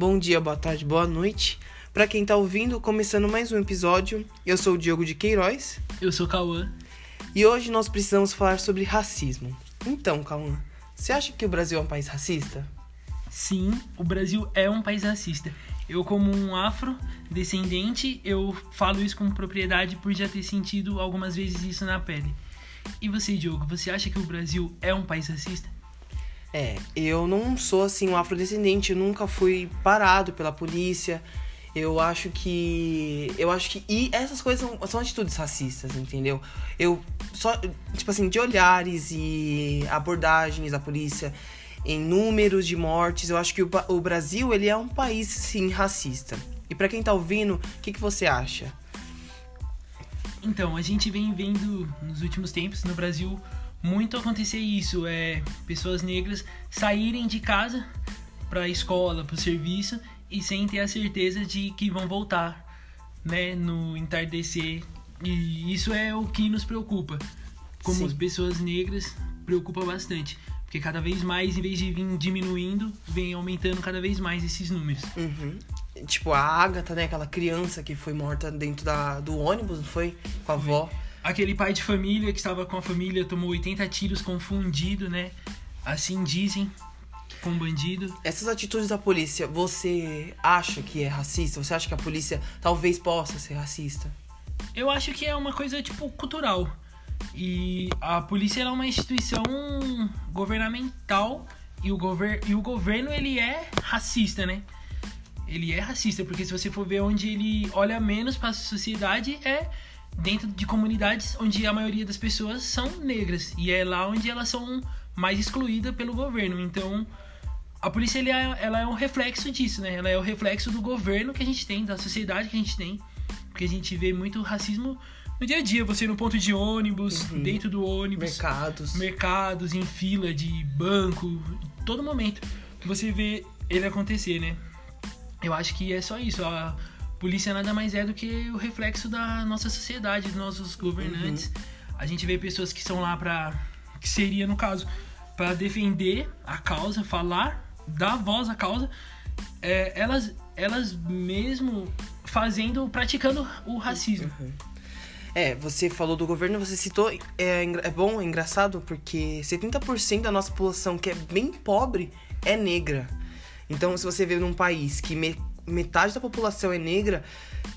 Bom dia, boa tarde, boa noite. Para quem tá ouvindo, começando mais um episódio, eu sou o Diogo de Queiroz. Eu sou o Cauã. E hoje nós precisamos falar sobre racismo. Então, Cauã, você acha que o Brasil é um país racista? Sim, o Brasil é um país racista. Eu, como um afrodescendente, eu falo isso com propriedade por já ter sentido algumas vezes isso na pele. E você, Diogo, você acha que o Brasil é um país racista? É, eu não sou assim um afrodescendente, eu nunca fui parado pela polícia. Eu acho que. Eu acho que. E essas coisas são, são atitudes racistas, entendeu? Eu só. Tipo assim, de olhares e abordagens da polícia em números de mortes, eu acho que o, o Brasil ele é um país, sim, racista. E para quem tá ouvindo, o que, que você acha? Então, a gente vem vendo nos últimos tempos no Brasil muito acontecer isso, é pessoas negras saírem de casa para a escola, para o serviço e sem ter a certeza de que vão voltar, né, no entardecer. E isso é o que nos preocupa. Como Sim. pessoas negras, preocupa bastante. Porque cada vez mais, em vez de vir diminuindo, vem aumentando cada vez mais esses números. Uhum. Tipo, a Agatha, né? Aquela criança que foi morta dentro da, do ônibus, não foi? Com a foi. avó. Aquele pai de família que estava com a família tomou 80 tiros confundido, né? Assim dizem, com um bandido. Essas atitudes da polícia, você acha que é racista? Você acha que a polícia talvez possa ser racista? Eu acho que é uma coisa, tipo, cultural. E a polícia é uma instituição governamental e o, gover e o governo, ele é racista, né? Ele é racista, porque se você for ver onde ele olha menos para a sociedade, é dentro de comunidades onde a maioria das pessoas são negras e é lá onde elas são mais excluídas pelo governo. Então, a polícia ela é, ela é um reflexo disso, né? Ela é o reflexo do governo que a gente tem, da sociedade que a gente tem, porque a gente vê muito racismo no dia a dia, você no ponto de ônibus, uhum. dentro do ônibus, mercados, mercados, em fila de banco, todo momento você vê ele acontecer, né? Eu acho que é só isso. A polícia nada mais é do que o reflexo da nossa sociedade, dos nossos governantes. Uhum. A gente vê pessoas que são lá para que seria no caso para defender a causa, falar, dar voz à causa, é, elas elas mesmo fazendo, praticando o racismo. Uhum. É, você falou do governo, você citou, é, é bom, é engraçado, porque 70% da nossa população que é bem pobre é negra. Então, se você vê num país que me, metade da população é negra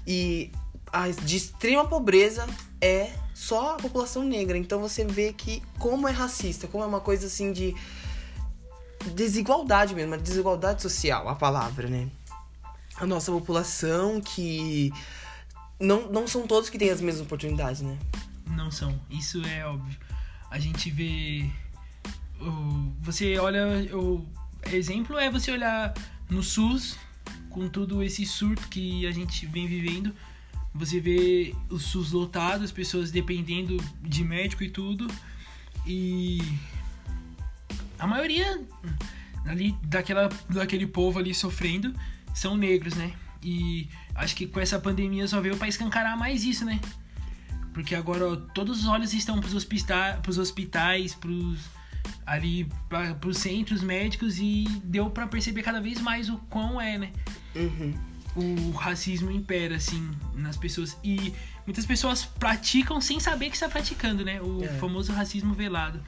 e a, de extrema pobreza é só a população negra. Então você vê que como é racista, como é uma coisa assim de desigualdade mesmo, desigualdade social, a palavra, né? A nossa população que não, não são todos que têm as mesmas oportunidades, né? Não são, isso é óbvio. A gente vê. Você olha. O exemplo é você olhar no SUS, com todo esse surto que a gente vem vivendo, você vê o SUS lotado, as pessoas dependendo de médico e tudo, e a maioria ali daquela, daquele povo ali sofrendo são negros, né? E acho que com essa pandemia só veio para escancarar mais isso, né? Porque agora ó, todos os olhos estão pros, hospita pros hospitais, pros ali para os centros médicos e deu para perceber cada vez mais o quão é, né? Uhum. O racismo impera, assim, nas pessoas. E muitas pessoas praticam sem saber que está praticando, né? O é. famoso racismo velado.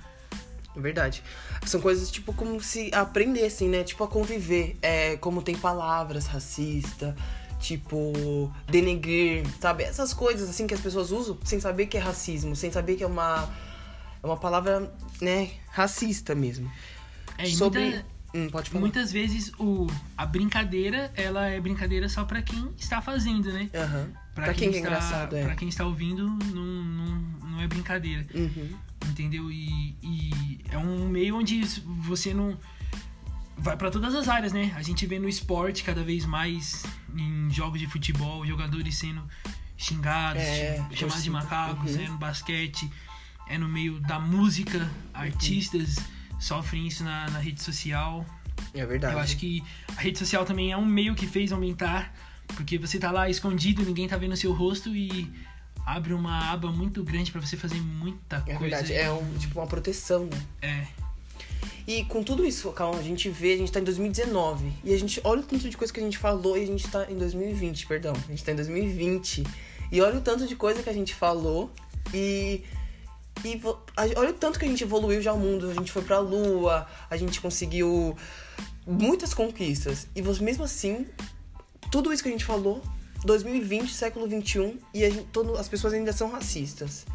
Verdade. São coisas, tipo, como se aprendessem, né? Tipo, a conviver. É, como tem palavras racista, tipo, denegrir, sabe? Essas coisas, assim, que as pessoas usam sem saber que é racismo, sem saber que é uma, é uma palavra, né, racista mesmo. É, Sobre... Muita Hum, pode falar. Muitas vezes o, a brincadeira, ela é brincadeira só para quem está fazendo, né? Uhum. Pra, pra quem, quem está, é engraçado, é. Pra quem está ouvindo, não, não, não é brincadeira. Uhum. Entendeu? E, e é um meio onde você não vai para todas as áreas, né? A gente vê no esporte cada vez mais em jogos de futebol, jogadores sendo xingados, é, chamados de macacos, uhum. é no basquete, é no meio da música, artistas sofrem isso na, na rede social. É verdade. Eu acho que a rede social também é um meio que fez aumentar, porque você tá lá escondido, ninguém tá vendo seu rosto e abre uma aba muito grande para você fazer muita é coisa. É verdade, é um, tipo uma proteção, né? É. E com tudo isso, calma, a gente vê, a gente tá em 2019. E a gente olha o tanto de coisa que a gente falou e a gente tá em 2020, perdão. A gente tá em 2020. E olha o tanto de coisa que a gente falou e. E olha o tanto que a gente evoluiu já o mundo. A gente foi pra lua, a gente conseguiu muitas conquistas. E mesmo assim, tudo isso que a gente falou, 2020, século 21, e gente, todo, as pessoas ainda são racistas.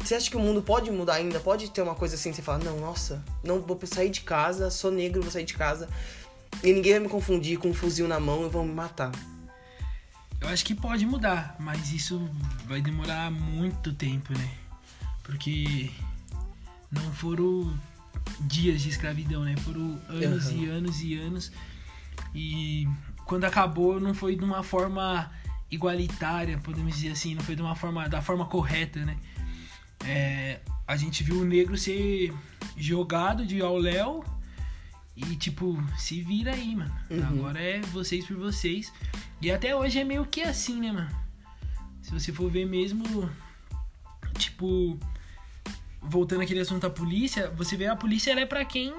Você acha que o mundo pode mudar ainda? Pode ter uma coisa assim, você fala, não, nossa, não vou sair de casa, sou negro, vou sair de casa e ninguém vai me confundir com um fuzil na mão e vão me matar. Eu acho que pode mudar, mas isso vai demorar muito tempo, né? Porque não foram dias de escravidão, né? Foram anos uhum. e anos e anos. E quando acabou, não foi de uma forma igualitária, podemos dizer assim, não foi de uma forma da forma correta, né? É, a gente viu o negro ser jogado de ao léu e tipo, se vira aí, mano. Uhum. Agora é vocês por vocês. E até hoje é meio que assim, né, mano? Se você for ver mesmo, tipo, voltando aquele assunto da polícia, você vê a polícia ela é para quem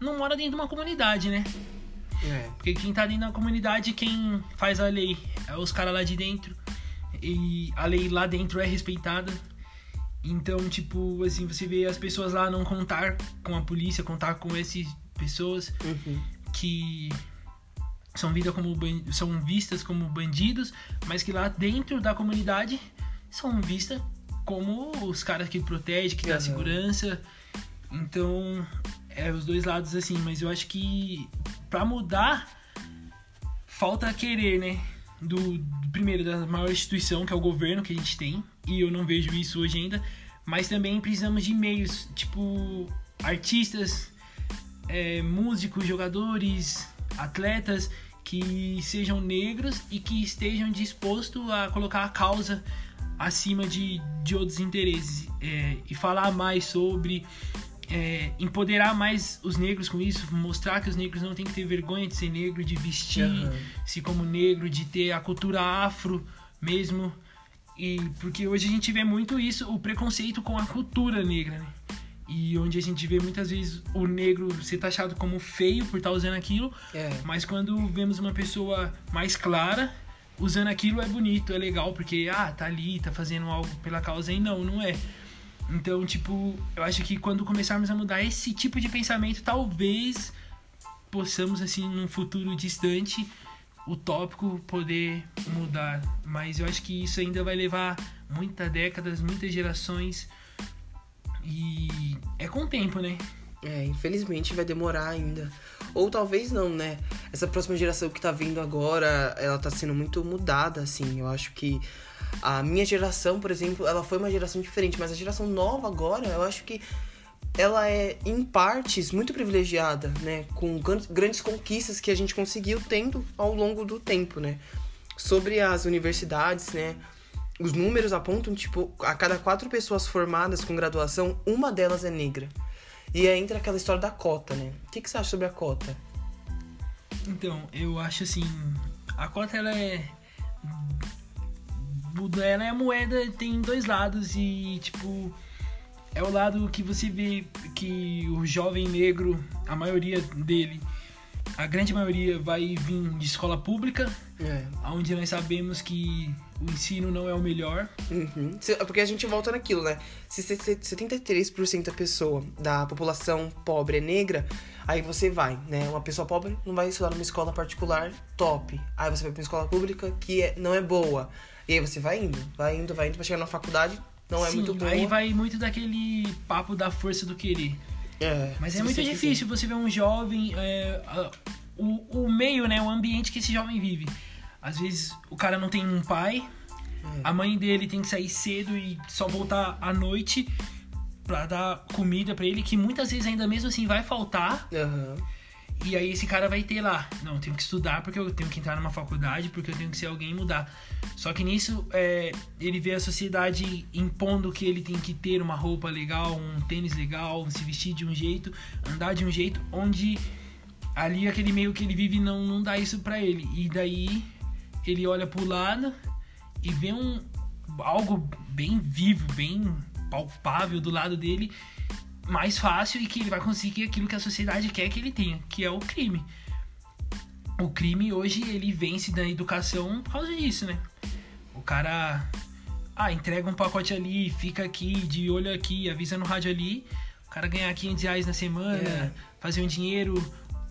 não mora dentro de uma comunidade, né? É. Porque quem tá dentro da comunidade, quem faz a lei é os caras lá de dentro. E a lei lá dentro é respeitada. Então, tipo, assim, você vê as pessoas lá não contar com a polícia, contar com essas pessoas uhum. que são, vida como, são vistas como bandidos, mas que lá dentro da comunidade são vistas como os caras que protegem, que dá uhum. segurança. Então, é os dois lados assim, mas eu acho que para mudar falta querer, né? Do, do, primeiro da maior instituição que é o governo que a gente tem e eu não vejo isso hoje ainda, mas também precisamos de meios, tipo artistas, é, músicos, jogadores, atletas que sejam negros e que estejam dispostos a colocar a causa acima de, de outros interesses é, e falar mais sobre é, empoderar mais os negros com isso, mostrar que os negros não têm que ter vergonha de ser negro, de vestir-se uhum. como negro, de ter a cultura afro mesmo. E porque hoje a gente vê muito isso, o preconceito com a cultura negra, né? E onde a gente vê muitas vezes o negro ser taxado como feio por estar usando aquilo, é. mas quando vemos uma pessoa mais clara usando aquilo é bonito, é legal, porque ah, tá ali, tá fazendo algo pela causa e não, não é. Então, tipo, eu acho que quando começarmos a mudar esse tipo de pensamento, talvez possamos, assim, num futuro distante, utópico, poder mudar. Mas eu acho que isso ainda vai levar muitas décadas, muitas gerações. E é com o tempo, né? É, infelizmente vai demorar ainda. Ou talvez não, né? Essa próxima geração que tá vindo agora, ela tá sendo muito mudada, assim. Eu acho que a minha geração, por exemplo, ela foi uma geração diferente, mas a geração nova agora, eu acho que ela é, em partes, muito privilegiada, né? Com grandes conquistas que a gente conseguiu tendo ao longo do tempo, né? Sobre as universidades, né? Os números apontam, tipo, a cada quatro pessoas formadas com graduação, uma delas é negra. E aí entra aquela história da cota, né? O que, que você acha sobre a cota? Então, eu acho assim, a cota ela é ela é a moeda tem dois lados e tipo é o lado que você vê que o jovem negro, a maioria dele, a grande maioria vai vir de escola pública, é. onde nós sabemos que o ensino não é o melhor. Uhum. Porque a gente volta naquilo, né? Se 73% da pessoa da população pobre é negra, aí você vai, né? Uma pessoa pobre não vai estudar numa escola particular top. Aí você vai pra uma escola pública que é, não é boa. E aí você vai indo, vai indo, vai indo pra chegar na faculdade, não é Sim, muito boa. Aí vai muito daquele papo da força do querer. É, Mas é muito difícil quiser. você ver um jovem, é, o, o meio, né, o ambiente que esse jovem vive. Às vezes o cara não tem um pai, é. a mãe dele tem que sair cedo e só voltar à noite para dar comida para ele, que muitas vezes ainda mesmo assim vai faltar. Uhum. E aí esse cara vai ter lá, não, eu tenho que estudar porque eu tenho que entrar numa faculdade, porque eu tenho que ser alguém e mudar. Só que nisso é, ele vê a sociedade impondo que ele tem que ter uma roupa legal, um tênis legal, se vestir de um jeito, andar de um jeito, onde ali aquele meio que ele vive não, não dá isso para ele. E daí ele olha pro lado e vê um algo bem vivo, bem palpável do lado dele mais fácil e que ele vai conseguir aquilo que a sociedade quer que ele tenha, que é o crime. O crime hoje ele vence da educação por causa disso, né? O cara ah, entrega um pacote ali, fica aqui, de olho aqui, avisa no rádio ali. O cara ganhar 500 reais na semana, É. fazer um dinheiro,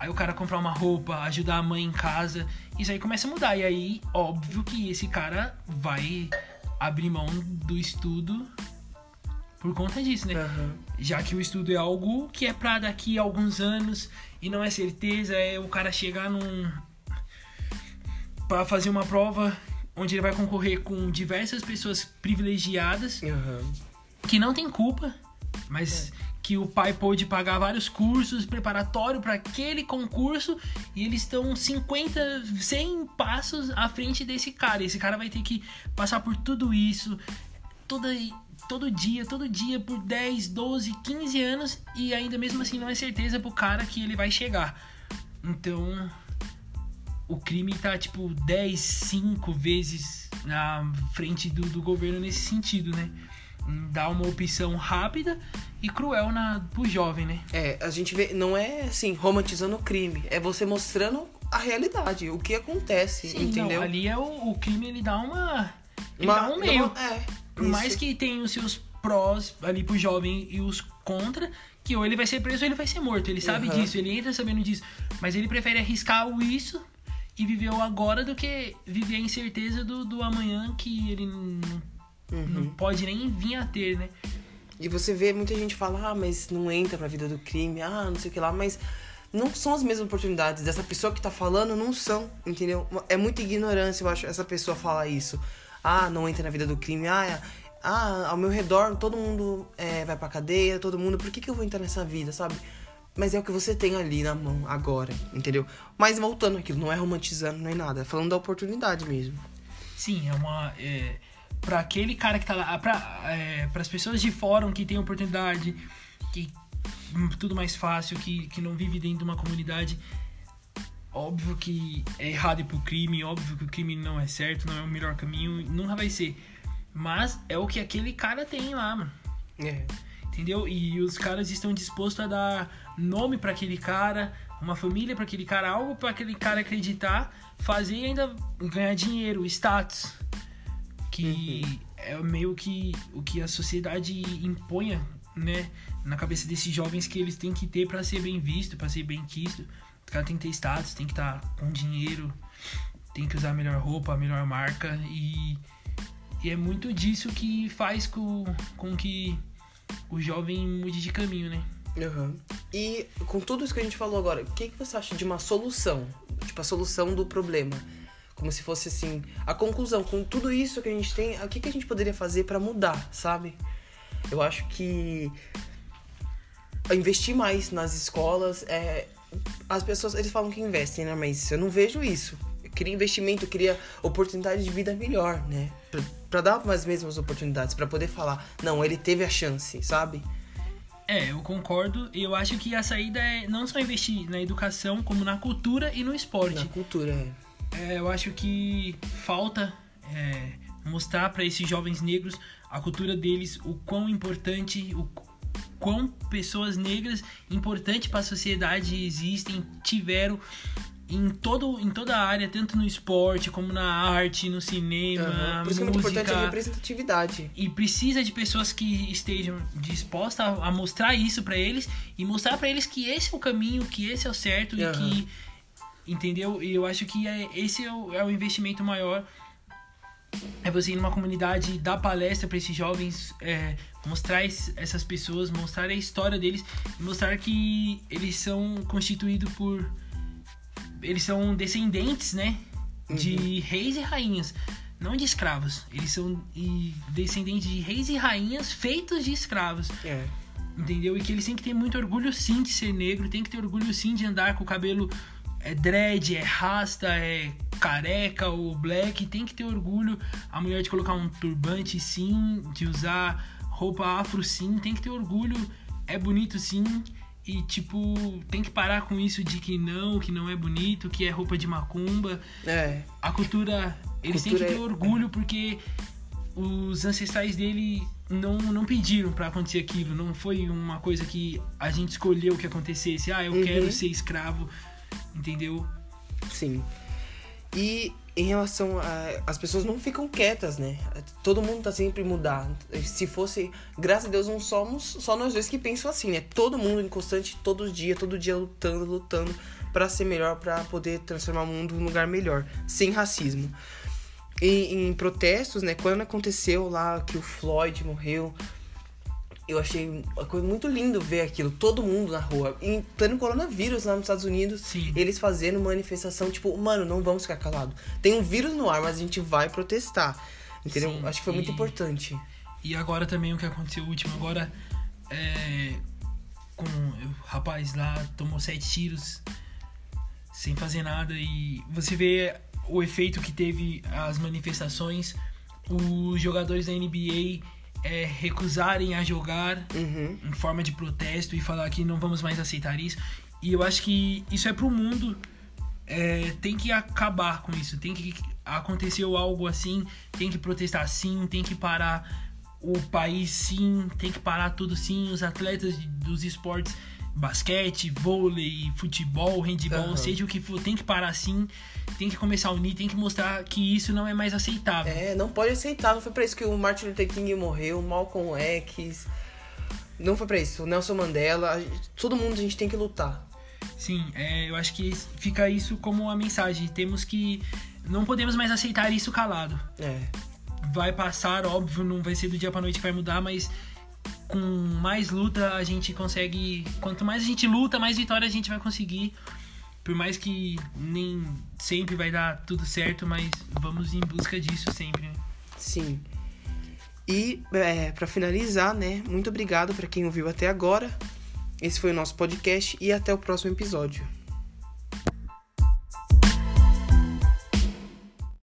aí o cara comprar uma roupa, ajudar a mãe em casa. Isso aí começa a mudar. E aí, óbvio que esse cara vai abrir mão do estudo por conta disso, né? Aham. Já que o estudo é algo que é pra daqui a alguns anos e não é certeza, é o cara chegar num. pra fazer uma prova onde ele vai concorrer com diversas pessoas privilegiadas Aham. que não tem culpa, mas que o pai pôde pagar vários cursos preparatórios para aquele concurso e eles estão 50, 100 passos à frente desse cara. Esse cara vai ter que passar por tudo isso toda, todo dia, todo dia por 10, 12, 15 anos e ainda mesmo assim não é certeza pro cara que ele vai chegar. Então, o crime tá tipo 10, 5 vezes na frente do, do governo nesse sentido, né? Dar uma opção rápida e cruel na, pro jovem, né? É, a gente vê, não é assim, romantizando o crime, é você mostrando a realidade, o que acontece, Sim, entendeu? não, ali é o, o crime, ele dá uma. Ele Uma- dá um meio. uma- é, Por mais isso. que tenha os seus prós ali pro jovem e os contra, que ou ele vai ser preso ou ele vai ser morto. Ele sabe Aham. disso, ele entra sabendo disso. Mas ele prefere arriscar o isso e viver o agora do que viver a incerteza do, do amanhã que ele não, Uhum. não pode nem vir a ter, né? E você vê muita gente falar, ah, mas não entra pra vida do crime, ah, não sei o que lá, mas não são as mesmas oportunidades. Dessa pessoa que tá falando não são, entendeu? É muita ignorância, eu acho, essa pessoa falar isso. Ah, não entra na vida do crime, ah, é- ah ao meu redor todo mundo é, vai pra cadeia, todo mundo, por que, que eu vou entrar nessa vida, sabe? Mas é o que você tem ali na mão agora, entendeu? Mas voltando aquilo, não é romantizando nem nada, é falando da oportunidade mesmo. Sim, é uma. É, para aquele cara que tá lá, pra, é, as pessoas de fórum que tem oportunidade, que hum, tudo mais fácil, que, que não vive dentro de uma comunidade. Óbvio que é errado ir pro crime, óbvio que o crime não é certo, não é o melhor caminho, nunca vai ser. Mas é o que aquele cara tem lá, mano. É. Entendeu? E os caras estão dispostos a dar nome pra aquele cara, uma família pra aquele cara, algo pra aquele cara acreditar, fazer e ainda ganhar dinheiro, status. Que é meio que o que a sociedade imponha, né, na cabeça desses jovens que eles têm que ter pra ser bem visto, pra ser bem quisto. O cara tem que ter status, tem que estar com dinheiro, tem que usar a melhor roupa, a melhor marca e e é muito disso que faz com, com que o jovem mude de caminho, né? Aham. E com tudo isso que a gente falou agora, o que, que você acha de uma solução? Tipo, a solução do problema. Como se fosse assim, a conclusão, com tudo isso que a gente tem, o que, que a gente poderia fazer pra mudar, sabe? Eu acho que investir mais nas escolas, é, as pessoas, eles falam que investem, né? Mas eu não vejo isso. Eu queria investimento, queria oportunidade de vida melhor, né? Pra dar as mesmas oportunidades, pra poder falar, não, ele teve a chance, sabe? É, eu concordo. E eu acho que a saída é não só investir na educação, como na cultura e no esporte. Na cultura, é. É, eu acho que falta é, mostrar para esses jovens negros a cultura deles, o quão importante, o quão pessoas negras importantes para a sociedade existem, tiveram em, todo, em toda a área, tanto no esporte como na arte, no cinema, Aham. Por isso que é muito música. importante a representatividade. E precisa de pessoas que estejam dispostas a, a mostrar isso pra eles e mostrar pra eles que esse é o caminho, que esse é o certo e Aham. que. Entendeu? E eu acho que é, esse é o, é o investimento maior. É você ir numa comunidade, dar palestra pra esses jovens, é, mostrar es- essas pessoas, mostrar a história deles, mostrar que eles são constituídos por. Eles são descendentes, né? De reis e rainhas, não de escravos. Eles são descendentes de reis e rainhas feitos de escravos. É. Entendeu? E que eles têm que ter muito orgulho sim de ser negro, tem que ter orgulho sim de andar com o cabelo é dread, é rasta, é careca ou black, tem que ter orgulho a mulher de colocar um turbante sim, de usar roupa afro sim, tem que ter orgulho, é bonito sim. E tipo, tem que parar com isso de que não, que não é bonito, que é roupa de macumba. É. A cultura, eles têm Cultura que ter é- orgulho porque os ancestrais dele não, não pediram para acontecer aquilo. Não foi uma coisa que a gente escolheu que acontecesse. Ah, eu Uhum. quero ser escravo, entendeu? Sim. E em relação a. As pessoas não ficam quietas, né? Todo mundo tá sempre mudando. Se fosse. Graças a Deus, não somos só nós dois que pensam assim, né? Todo mundo em constante, todo dia, todo dia lutando, lutando para ser melhor, para poder transformar o mundo num lugar melhor, sem racismo. E em protestos, né? Quando aconteceu lá que o Floyd morreu, eu achei uma coisa muito lindo ver aquilo, todo mundo na rua, em pleno coronavírus lá nos Estados Unidos, Sim. eles fazendo manifestação, tipo, mano, não vamos ficar calado. Tem um vírus no ar, mas a gente vai protestar. Entendeu? Sim, Acho que foi muito e- importante. E agora também o que aconteceu o último agora é com o rapaz lá tomou sete tiros sem fazer nada e você vê o efeito que teve as manifestações, os jogadores da NBA é, recusarem a jogar Uhum. em forma de protesto e falar que não vamos mais aceitar isso. E eu acho que isso é pro mundo. É, tem que acabar com isso. Tem que aconteceu algo assim, tem que protestar sim, tem que parar o país sim, tem que parar tudo sim. Os atletas dos esportes, basquete, vôlei, futebol, handball, Aham. seja o que for, tem que parar sim. Tem que começar a unir, tem que mostrar que isso não é mais aceitável. É, não pode aceitar. Não foi pra isso que o Martin Luther King morreu, o Malcolm X. Não foi pra isso. O Nelson Mandela. Todo mundo a gente tem que lutar. Sim, é, eu acho que fica isso como uma mensagem. Temos que. Não podemos mais aceitar isso calado. É. Vai passar, óbvio, não vai ser do dia pra noite que vai mudar, mas com mais luta a gente consegue. Quanto mais a gente luta, mais vitória a gente vai conseguir. Por mais que nem sempre vai dar tudo certo, mas vamos em busca disso sempre. né? Sim. E é, para finalizar, né? Muito obrigado pra quem ouviu até agora. Esse foi o nosso podcast e até o próximo episódio.